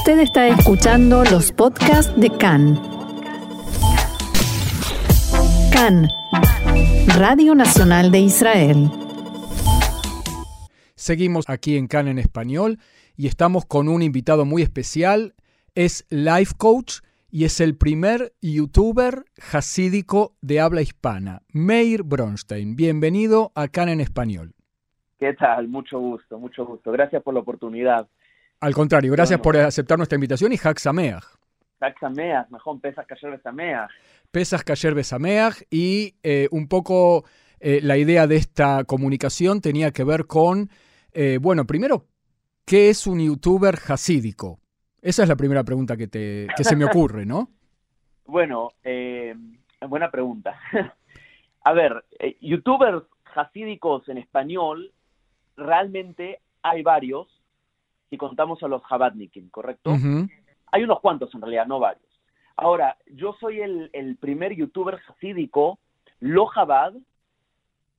Usted está escuchando los podcasts de CAN. CAN, Radio Nacional de Israel. Seguimos aquí en CAN en español y estamos con un invitado muy especial. Es Life Coach y es el primer youtuber hasídico de habla hispana, Meir Bronstein. Bienvenido a CAN en español. ¿Qué tal? Mucho gusto, mucho gusto. Gracias por la oportunidad. Al contrario, gracias por aceptar nuestra invitación y. Hak Sameach, mejor Pesas Kayer Besameach. Pesas Kayer Besameach y eh, un poco eh, la idea de esta comunicación tenía que ver con, eh, bueno, primero, ¿qué es un youtuber hasídico? Esa es la primera pregunta que, te, que se me ocurre, ¿no? bueno, buena pregunta. A ver, youtubers hasídicos en español, realmente hay varios si contamos a los Jabadnikin, ¿correcto? Hay unos cuantos en realidad, no varios. Ahora, yo soy el, primer youtuber hasídico, lo Jabad,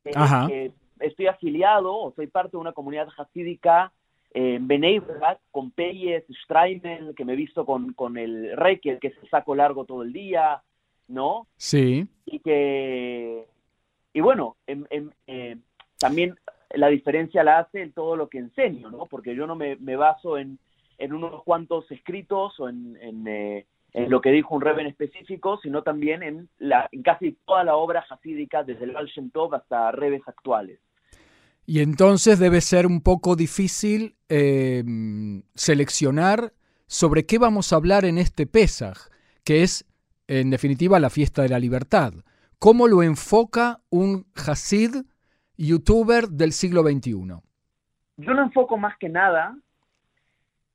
que estoy afiliado o soy parte de una comunidad hasídica en Benei con Peyes, Streimel, que me he visto con, con el rey, que, se saco largo todo el día, ¿no? Sí. Y que, y bueno, eh, también la diferencia la hace en todo lo que enseño, ¿no? Porque yo no me, baso en, unos cuantos escritos o en, eh, en, lo que dijo un rebe en específico, sino también en, la, en casi toda la obra hasídica, desde el Baal Shem Tov hasta rebes actuales. Y entonces debe ser un poco difícil eh, seleccionar sobre qué vamos a hablar en este Pesaj, que es, en definitiva, la fiesta de la libertad. ¿Cómo lo enfoca un Hasid youtuber del siglo XXI? Yo lo enfoco más que nada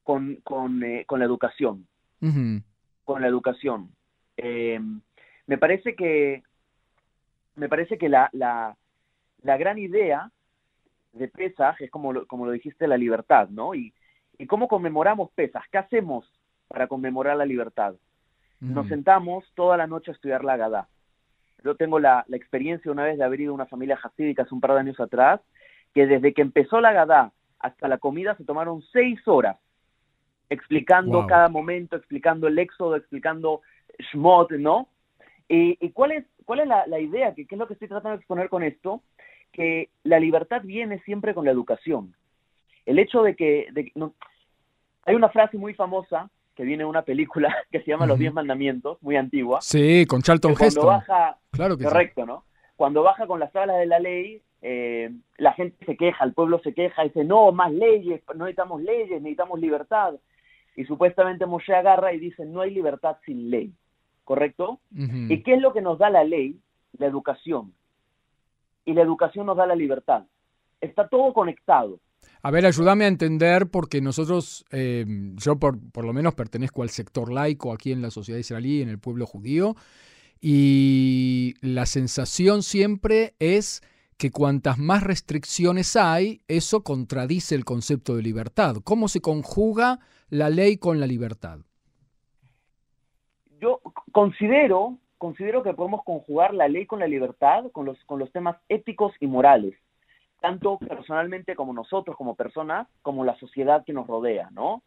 con, con, eh, la educación. Con la educación. Eh, me parece que me parece que la, la, la gran idea de Pesaj es como lo, como lo dijiste, la libertad, ¿no? Y, y cómo conmemoramos Pesaj, ¿qué hacemos para conmemorar la libertad? Nos sentamos toda la noche a estudiar la Gadá. Yo tengo la, experiencia una vez de haber ido a una familia hasídica hace un par de años atrás, que desde que empezó la Gadá hasta la comida se tomaron seis horas explicando cada momento, explicando el éxodo, explicando Shmot, ¿no? ¿Y, cuál es, cuál es la, idea? ¿Qué, es lo que estoy tratando de exponer con esto? Que la libertad viene siempre con la educación. El hecho de que... no, hay una frase muy famosa que viene una película que se llama Los Diez Mandamientos, muy antigua. Sí, con Charlton Heston. Cuando baja, claro que correcto, ¿no? Cuando baja con las tablas de la ley, eh, la gente se queja, el pueblo se queja, dice, no, más leyes, no necesitamos leyes, necesitamos libertad. Y supuestamente Moshe agarra y dice, no hay libertad sin ley, ¿correcto? ¿Y qué es lo que nos da la ley? La educación. Y la educación nos da la libertad. Está todo conectado. A ver, ayúdame a entender, porque nosotros, eh, yo por, por, lo menos pertenezco al sector laico aquí en la sociedad israelí, en el pueblo judío, y la sensación siempre es que cuantas más restricciones hay, eso contradice el concepto de libertad. ¿Cómo se conjuga la ley con la libertad? Yo considero, considero que podemos conjugar la ley con la libertad, con los, con los temas éticos y morales tanto personalmente como nosotros, como personas, como la sociedad que nos rodea, ¿no?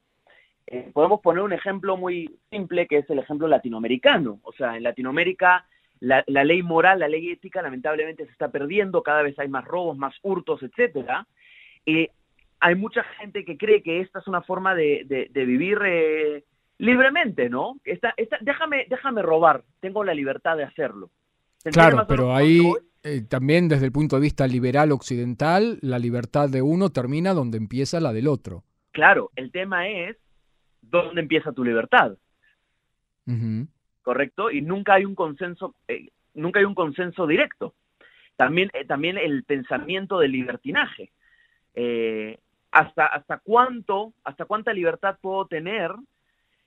Eh, podemos poner un ejemplo muy simple que es el ejemplo latinoamericano. O sea, en Latinoamérica la, ley moral, la ley ética, lamentablemente se está perdiendo, cada vez hay más robos, más hurtos, etcétera. Y hay mucha gente que cree que esta es una forma de, vivir eh, libremente, ¿no? Esta, esta, déjame, déjame robar, tengo la libertad de hacerlo. Claro, pero ahí eh, también desde el punto de vista liberal occidental, la libertad de uno termina donde empieza la del otro. Claro, el tema es dónde empieza tu libertad. ¿Correcto? Y nunca hay un consenso, eh, nunca hay un consenso directo. También, eh, también el pensamiento del libertinaje. hasta, hasta cuánto, hasta cuánta libertad puedo tener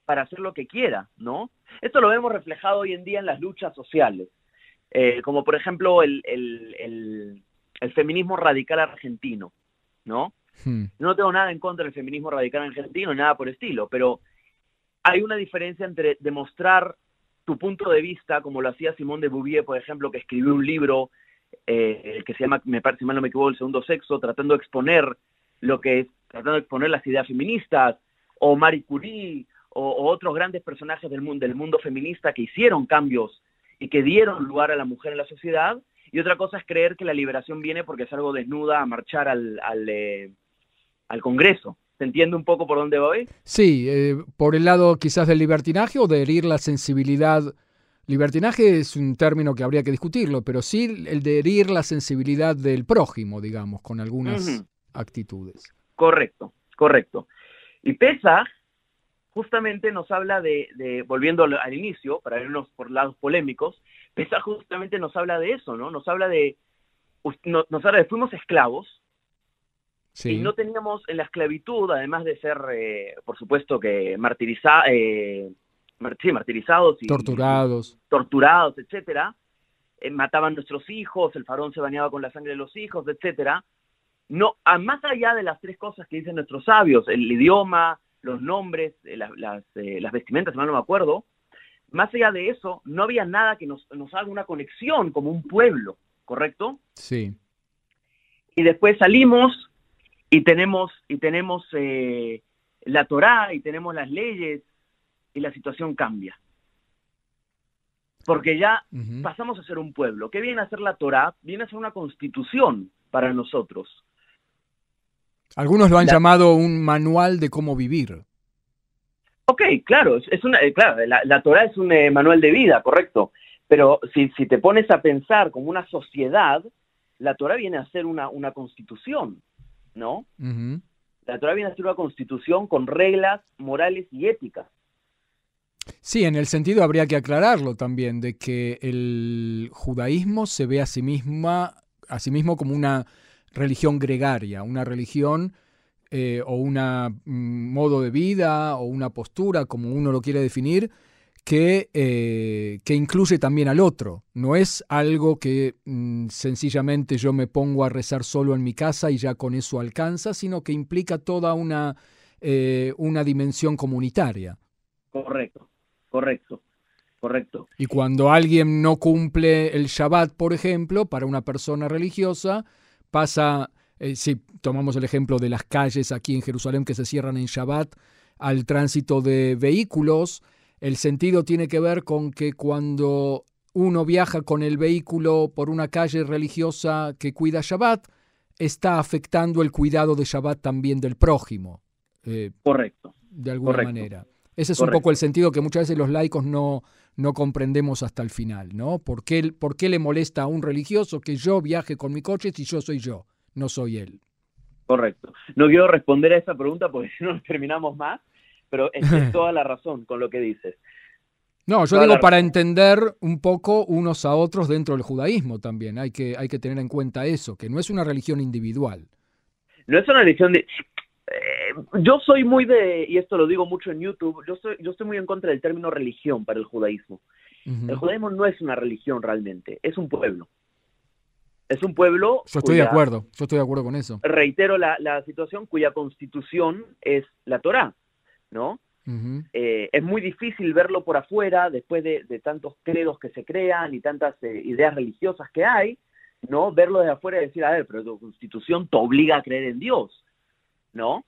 para hacer lo que quiera, ¿no? Esto lo vemos reflejado hoy en día en las luchas sociales. Eh, como por ejemplo el, feminismo radical argentino, ¿no? Hmm. No tengo nada en contra del feminismo radical argentino, nada por estilo, pero hay una diferencia entre demostrar tu punto de vista, como lo hacía Simón de Bouvier, por ejemplo, que escribió un libro eh, que se llama, me parece, si mal no me equivoco, El Segundo Sexo, tratando de exponer lo que es, tratando de exponer las ideas feministas, o Marie Curie, o, otros grandes personajes del mundo, del mundo feminista que hicieron cambios y que dieron lugar a la mujer en la sociedad, y otra cosa es creer que la liberación viene porque es algo desnuda a marchar al, al, eh, al Congreso. ¿Se entiende un poco por dónde voy? Sí, eh, por el lado quizás del libertinaje o de herir la sensibilidad. Libertinaje es un término que habría que discutirlo, pero sí el de herir la sensibilidad del prójimo, digamos, con algunas actitudes. Correcto, correcto. Y Pesach justamente nos habla de, volviendo al inicio, para irnos por lados polémicos, Pesach justamente nos habla de eso, ¿no? Nos habla de, nos habla de fuimos esclavos, y no teníamos en la esclavitud, además de ser, eh, por supuesto, que martiriza, eh, sí, martirizados y torturados, torturados, etcétera, eh, mataban nuestros hijos, el farón se bañaba con la sangre de los hijos, etcétera. No, más allá de las tres cosas que dicen nuestros sabios, el idioma, los nombres, las, las, vestimentas, no me acuerdo, más allá de eso, no había nada que nos, nos haga una conexión como un pueblo, ¿correcto? Sí. Y después salimos y tenemos, y tenemos eh, la Torá y tenemos las leyes y la situación cambia. Porque ya pasamos a ser un pueblo. ¿Qué viene a ser la Torá? Viene a ser una constitución para nosotros. Algunos lo han llamado un manual de cómo vivir. Ok, claro, es una, eh, claro, la, la Torah es un eh, manual de vida, correcto. Pero si, si te pones a pensar como una sociedad, la Torah viene a ser una, una constitución. ¿No? La Torah viene a ser una constitución con reglas morales y éticas. Sí, en el sentido habría que aclararlo también, de que el judaísmo se ve a sí, misma, a sí mismo como una religión gregaria, una religión eh, o un mm, modo de vida o una postura, como uno lo quiere definir, que, eh, que, incluye también al otro. No es algo que mm, sencillamente yo me pongo a rezar solo en mi casa y ya con eso alcanza, sino que implica toda una, eh, una dimensión comunitaria. Correcto, correcto, correcto. Y cuando alguien no cumple el Shabbat, por ejemplo, para una persona religiosa, pasa, eh, si tomamos el ejemplo de las calles aquí en Jerusalén que se cierran en Shabbat, al tránsito de vehículos, el sentido tiene que ver con que cuando uno viaja con el vehículo por una calle religiosa que cuida Shabbat, está afectando el cuidado de Shabbat también del prójimo. Eh, Correcto. De alguna manera. Ese es un poco el sentido que muchas veces los laicos no, no comprendemos hasta el final, ¿no? ¿Por qué, ¿Por qué le molesta a un religioso que yo viaje con mi coche si yo soy yo, no soy él? Correcto. No quiero responder a esa pregunta porque si no terminamos más, pero es, toda la razón con lo que dices. No, yo digo para entender un poco unos a otros dentro del judaísmo también. Hay que, hay que tener en cuenta eso, que no es una religión individual. No es una religión de... Eh, yo soy muy de, y esto lo digo mucho en YouTube, yo, soy, yo estoy muy en contra del término religión para el judaísmo. El judaísmo no es una religión realmente, es un pueblo. Es un pueblo... Yo estoy de acuerdo, yo estoy de acuerdo con eso. Reitero la, la situación cuya constitución es la Torá. ¿No? Eh, es muy difícil verlo por afuera después de, tantos credos que se crean y tantas eh, ideas religiosas que hay, ¿no? Verlo desde afuera y decir, a ver, pero tu constitución te obliga a creer en Dios, ¿no?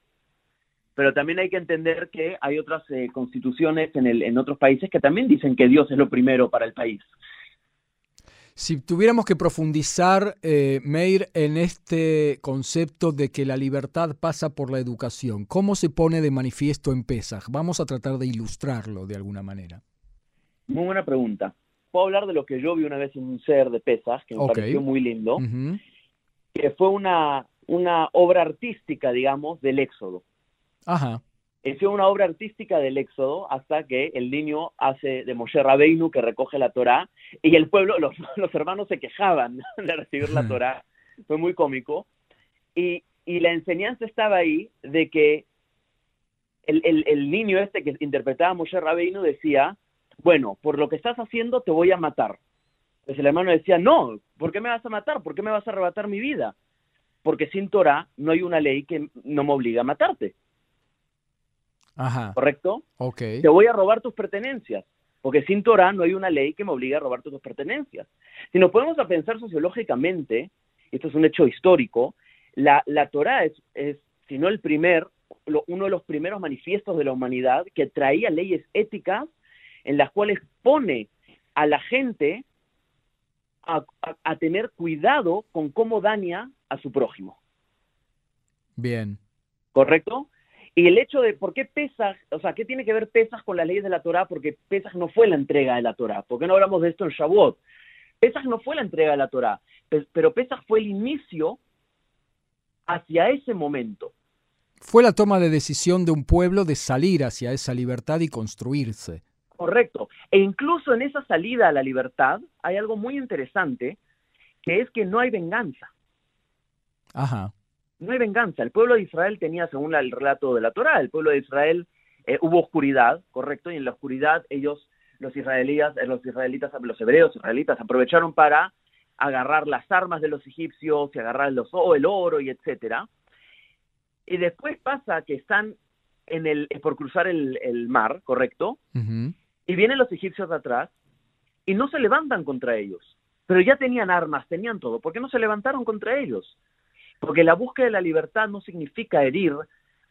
Pero también hay que entender que hay otras eh, constituciones en, el, en otros países que también dicen que Dios es lo primero para el país. Si tuviéramos que profundizar, eh, Meir, en este concepto de que la libertad pasa por la educación, ¿cómo se pone de manifiesto en Pesach? Vamos a tratar de ilustrarlo de alguna manera. Muy buena pregunta. Puedo hablar de lo que yo vi una vez en un ser de Pesach, que me pareció muy lindo, que fue una, una obra artística, digamos, del Éxodo. Ajá es una obra artística del Éxodo hasta que el niño hace de Moshe Rabbeinu que recoge la Torá y el pueblo, los, hermanos se quejaban de recibir la Torá. Fue muy cómico. Y, la enseñanza estaba ahí de que el, niño este que interpretaba a Moshe Rabbeinu decía, bueno, por lo que estás haciendo te voy a matar. Entonces el hermano decía, no, ¿por qué me vas a matar? ¿Por qué me vas a arrebatar mi vida? Porque sin Torah no hay una ley que no me obliga a matarte. Ajá. ¿correcto? Okay. Te voy a robar tus pertenencias, porque sin Torah no hay una ley que me obligue a robar tus pertenencias. Si nos ponemos a pensar sociológicamente, esto es un hecho histórico, la, la Torah es, es, si no el primer, uno de los primeros manifiestos de la humanidad que traía leyes éticas en las cuales pone a la gente a, tener cuidado con cómo daña a su prójimo. Bien. ¿Correcto? Y el hecho de por qué Pesach, o sea, ¿qué tiene que ver Pesach con las leyes de la Torah? Porque Pesach no fue la entrega de la Torah. ¿Por qué no hablamos de esto en Shavuot? Pesach no fue la entrega de la Torah, pero Pesach fue el inicio hacia ese momento. Fue la toma de decisión de un pueblo de salir hacia esa libertad y construirse. Correcto. E incluso en esa salida a la libertad hay algo muy interesante, que es que no hay venganza. Ajá. No hay venganza. El pueblo de Israel tenía, según el relato de la Torah, el pueblo de Israel eh, hubo oscuridad, correcto, y en la oscuridad ellos, los israelíes, eh, los israelitas, los hebreos israelitas aprovecharon para agarrar las armas de los egipcios y agarrar los, el oro y etcétera. Y después pasa que están en el, por cruzar el, mar, ¿correcto? Y vienen los egipcios atrás y no se levantan contra ellos. Pero ya tenían armas, tenían todo. ¿Por qué no se levantaron contra ellos? Porque la búsqueda de la libertad no significa herir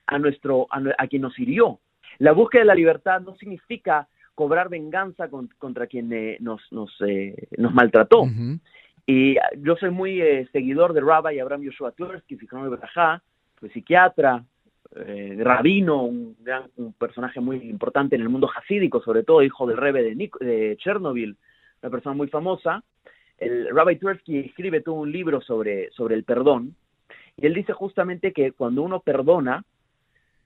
a, nuestro, a, quien nos hirió. La búsqueda de la libertad no significa cobrar venganza contra quien eh, nos, nos, eh, nos maltrató. Y yo soy muy eh, seguidor de Rabbi Abraham Yoshua Tversky, fue psiquiatra, eh, rabino, un, gran, un personaje muy importante en el mundo hasídico, sobre todo hijo del rebe de, de Chernobyl, una persona muy famosa. El Rabbi Tversky escribe todo un libro sobre, sobre el perdón, y él dice justamente que cuando uno perdona,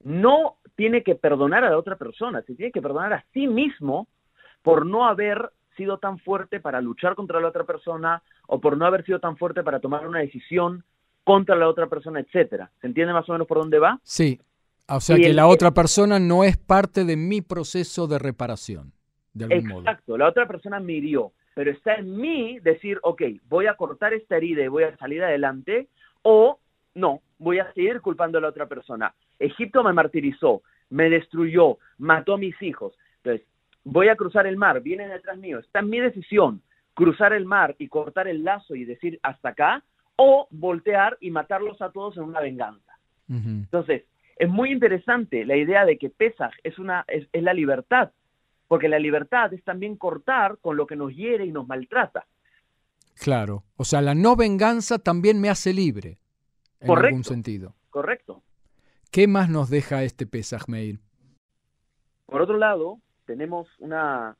no tiene que perdonar a la otra persona, se tiene que perdonar a sí mismo por no haber sido tan fuerte para luchar contra la otra persona o por no haber sido tan fuerte para tomar una decisión contra la otra persona, etcétera. ¿Se entiende más o menos por dónde va? Sí. O sea que la otra persona no es parte de mi proceso de reparación, de algún Exacto. modo. Exacto, la otra persona me hirió, pero está en mí decir, ok, voy a cortar esta herida y voy a salir adelante, o no, voy a seguir culpando a la otra persona. Egipto me martirizó, me destruyó, mató a mis hijos. Entonces, voy a cruzar el mar, vienen detrás mío, está en mi decisión cruzar el mar y cortar el lazo y decir hasta acá, o voltear y matarlos a todos en una venganza. Entonces, es muy interesante la idea de que Pesaj es, una, es, la libertad, porque la libertad es también cortar con lo que nos hiere y nos maltrata. Claro, o sea, la no venganza también me hace libre, en algún sentido. Correcto. ¿Qué más nos deja este Pesaj, Meir? Por otro lado, tenemos una,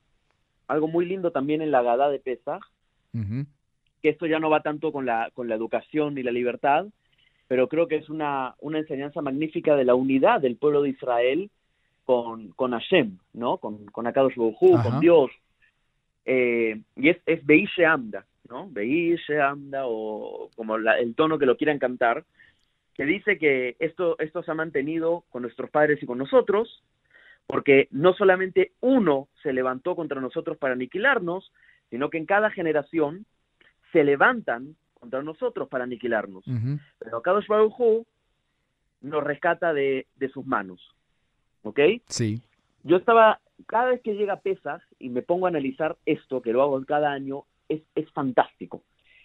algo muy lindo también en la Gada de Pesaj, que esto ya no va tanto con la, con la educación y la libertad, pero creo que es una, una enseñanza magnífica de la unidad del pueblo de Israel con, con Hashem, ¿no? Con, con Akadosh Baruj con Dios. Eh, y es, es Beishe Amda, ¿no? Beishe Amda, o como el tono que lo quieran cantar, que dice que esto, esto se ha mantenido con nuestros padres y con nosotros, porque no solamente uno se levantó contra nosotros para aniquilarnos, sino que en cada generación se levantan contra nosotros para aniquilarnos. Pero Kadosh Baruj nos rescata de, sus manos. ¿Ok? Sí. Yo estaba, cada vez que llega Pesas y me pongo a analizar esto, que lo hago cada año, es, es fantástico.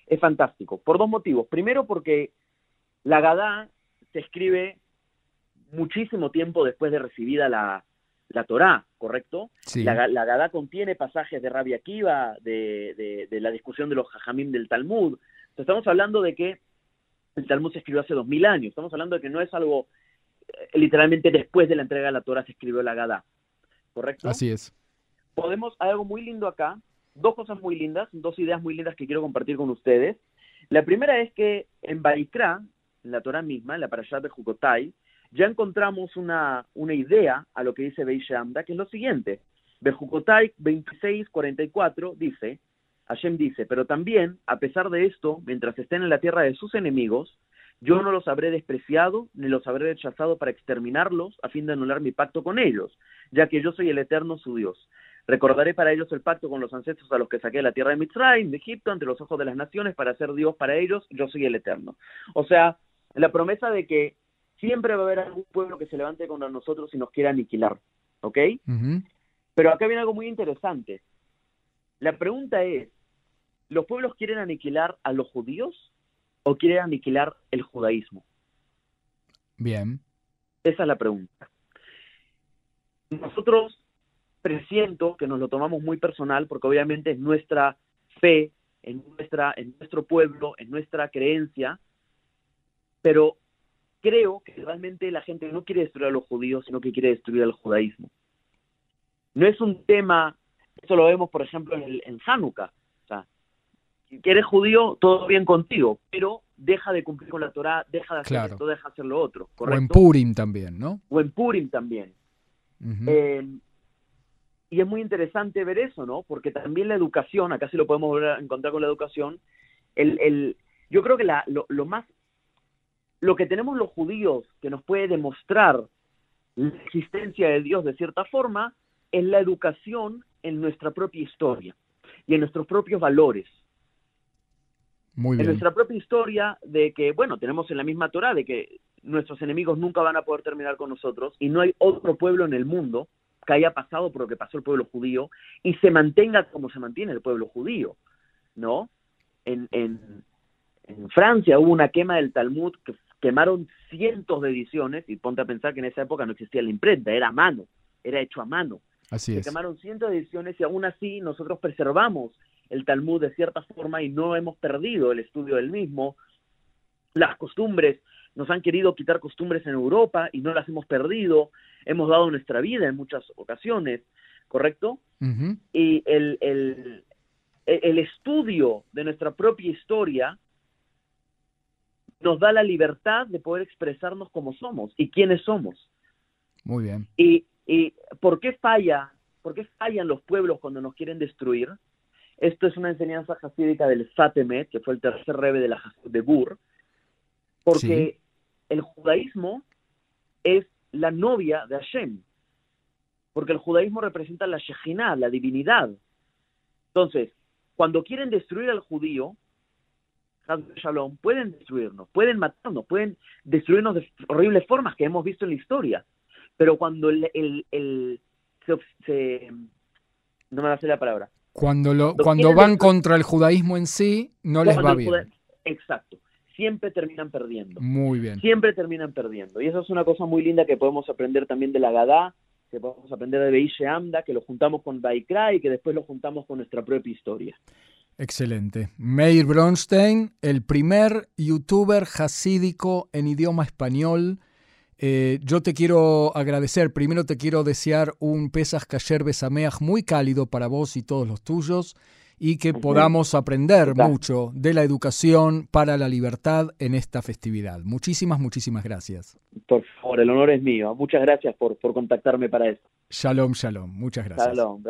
Es fantástico. Por dos motivos. Primero, porque la Gadá se escribe muchísimo tiempo después de recibida la, la Torá, ¿correcto? La, la Gadá contiene pasajes de Rabia Akiva, de, de, la discusión de los Jajamim del Talmud. estamos hablando de que el Talmud se escribió hace dos mil años. Estamos hablando de que no es algo eh, literalmente después de la entrega de la Torá se escribió la Gadá, ¿correcto? Así es. Podemos, hay algo muy lindo acá, dos cosas muy lindas, dos ideas muy lindas que quiero compartir con ustedes. La primera es que en Baikra, en la Torah misma, en la Parashat de Jukotai, ya encontramos una, una idea a lo que dice Beishamda, que es lo siguiente. Bejukotai 26:44 dice, Hashem dice, pero también, a pesar de esto, mientras estén en la tierra de sus enemigos, yo no los habré despreciado, ni los habré rechazado para exterminarlos, a fin de anular mi pacto con ellos, ya que yo soy el eterno su Dios. Recordaré para ellos el pacto con los ancestros a los que saqué de la tierra de Mitzrayim, de Egipto, ante los ojos de las naciones, para ser Dios para ellos, yo soy el eterno. O sea, la promesa de que siempre va a haber algún pueblo que se levante contra nosotros y nos quiera aniquilar, ¿ok? Pero acá viene algo muy interesante. La pregunta es, ¿los pueblos quieren aniquilar a los judíos o quieren aniquilar el judaísmo? Bien. Esa es la pregunta. Nosotros presiento que nos lo tomamos muy personal porque obviamente es nuestra fe, en, nuestra, en nuestro pueblo, en nuestra creencia, pero creo que realmente la gente no quiere destruir a los judíos, sino que quiere destruir al judaísmo. No es un tema, eso lo vemos por ejemplo en, el, en Hanukkah, o sea, si eres judío, todo bien contigo, pero deja de cumplir con la Torah, deja de hacer esto, deja de hacer lo otro. O en Purim también, ¿no? O en Purim también. Eh, y es muy interesante ver eso, ¿no? Porque también la educación, acá sí lo podemos volver a encontrar con la educación, el, el, yo creo que la, lo, lo, más, lo que tenemos los judíos que nos puede demostrar la existencia de Dios de cierta forma, es la educación en nuestra propia historia y en nuestros propios valores. Muy En nuestra propia historia de que, bueno, tenemos en la misma Torah de que nuestros enemigos nunca van a poder terminar con nosotros y no hay otro pueblo en el mundo que haya pasado por lo que pasó el pueblo judío y se mantenga como se mantiene el pueblo judío, ¿no? En, en, en Francia hubo una quema del Talmud que quemaron cientos de ediciones y ponte a pensar que en esa época no existía la imprenta, era a mano, era hecho a mano. Así se es. quemaron cientos de ediciones y aún así nosotros preservamos el Talmud de cierta forma y no hemos perdido el estudio del mismo. Las costumbres, nos han querido quitar costumbres en Europa y no las hemos perdido. Hemos dado nuestra vida en muchas ocasiones, ¿correcto? Y el, el, el estudio de nuestra propia historia nos da la libertad de poder expresarnos como somos y quiénes somos. Muy bien. ¿Y, y por qué falla? ¿Por qué fallan los pueblos cuando nos quieren destruir? Esto es una enseñanza hasídica del Fatemet, que fue el tercer rebe de la de Bur, porque Sí. El judaísmo es la novia de Hashem, porque el judaísmo representa la Shejinah, la divinidad. Entonces, cuando quieren destruir al judío, Shalom, pueden destruirnos, pueden matarnos, pueden destruirnos de horribles formas que hemos visto en la historia. Pero cuando el, el, el se, se- no me va a hacer la palabra. Cuando, lo, cuando van contra el judaísmo en sí, no les va bien. Exacto. Siempre terminan perdiendo. Muy bien. Siempre terminan perdiendo. Y eso es una cosa muy linda que podemos aprender también de la Gadá, que podemos aprender de Beishe Amda, que lo juntamos con Baikra y que después lo juntamos con nuestra propia historia. Excelente. Meir Bronstein, el primer youtuber hasídico en idioma español. Eh, yo te quiero agradecer. Primero te quiero desear un Pesach Kasher Besameach muy cálido para vos y todos los tuyos y que podamos aprender mucho de la educación para la libertad en esta festividad. Muchísimas, muchísimas gracias. Por favor, el honor es mío. Muchas gracias por, por contactarme para eso. Shalom, shalom. Muchas gracias. Shalom.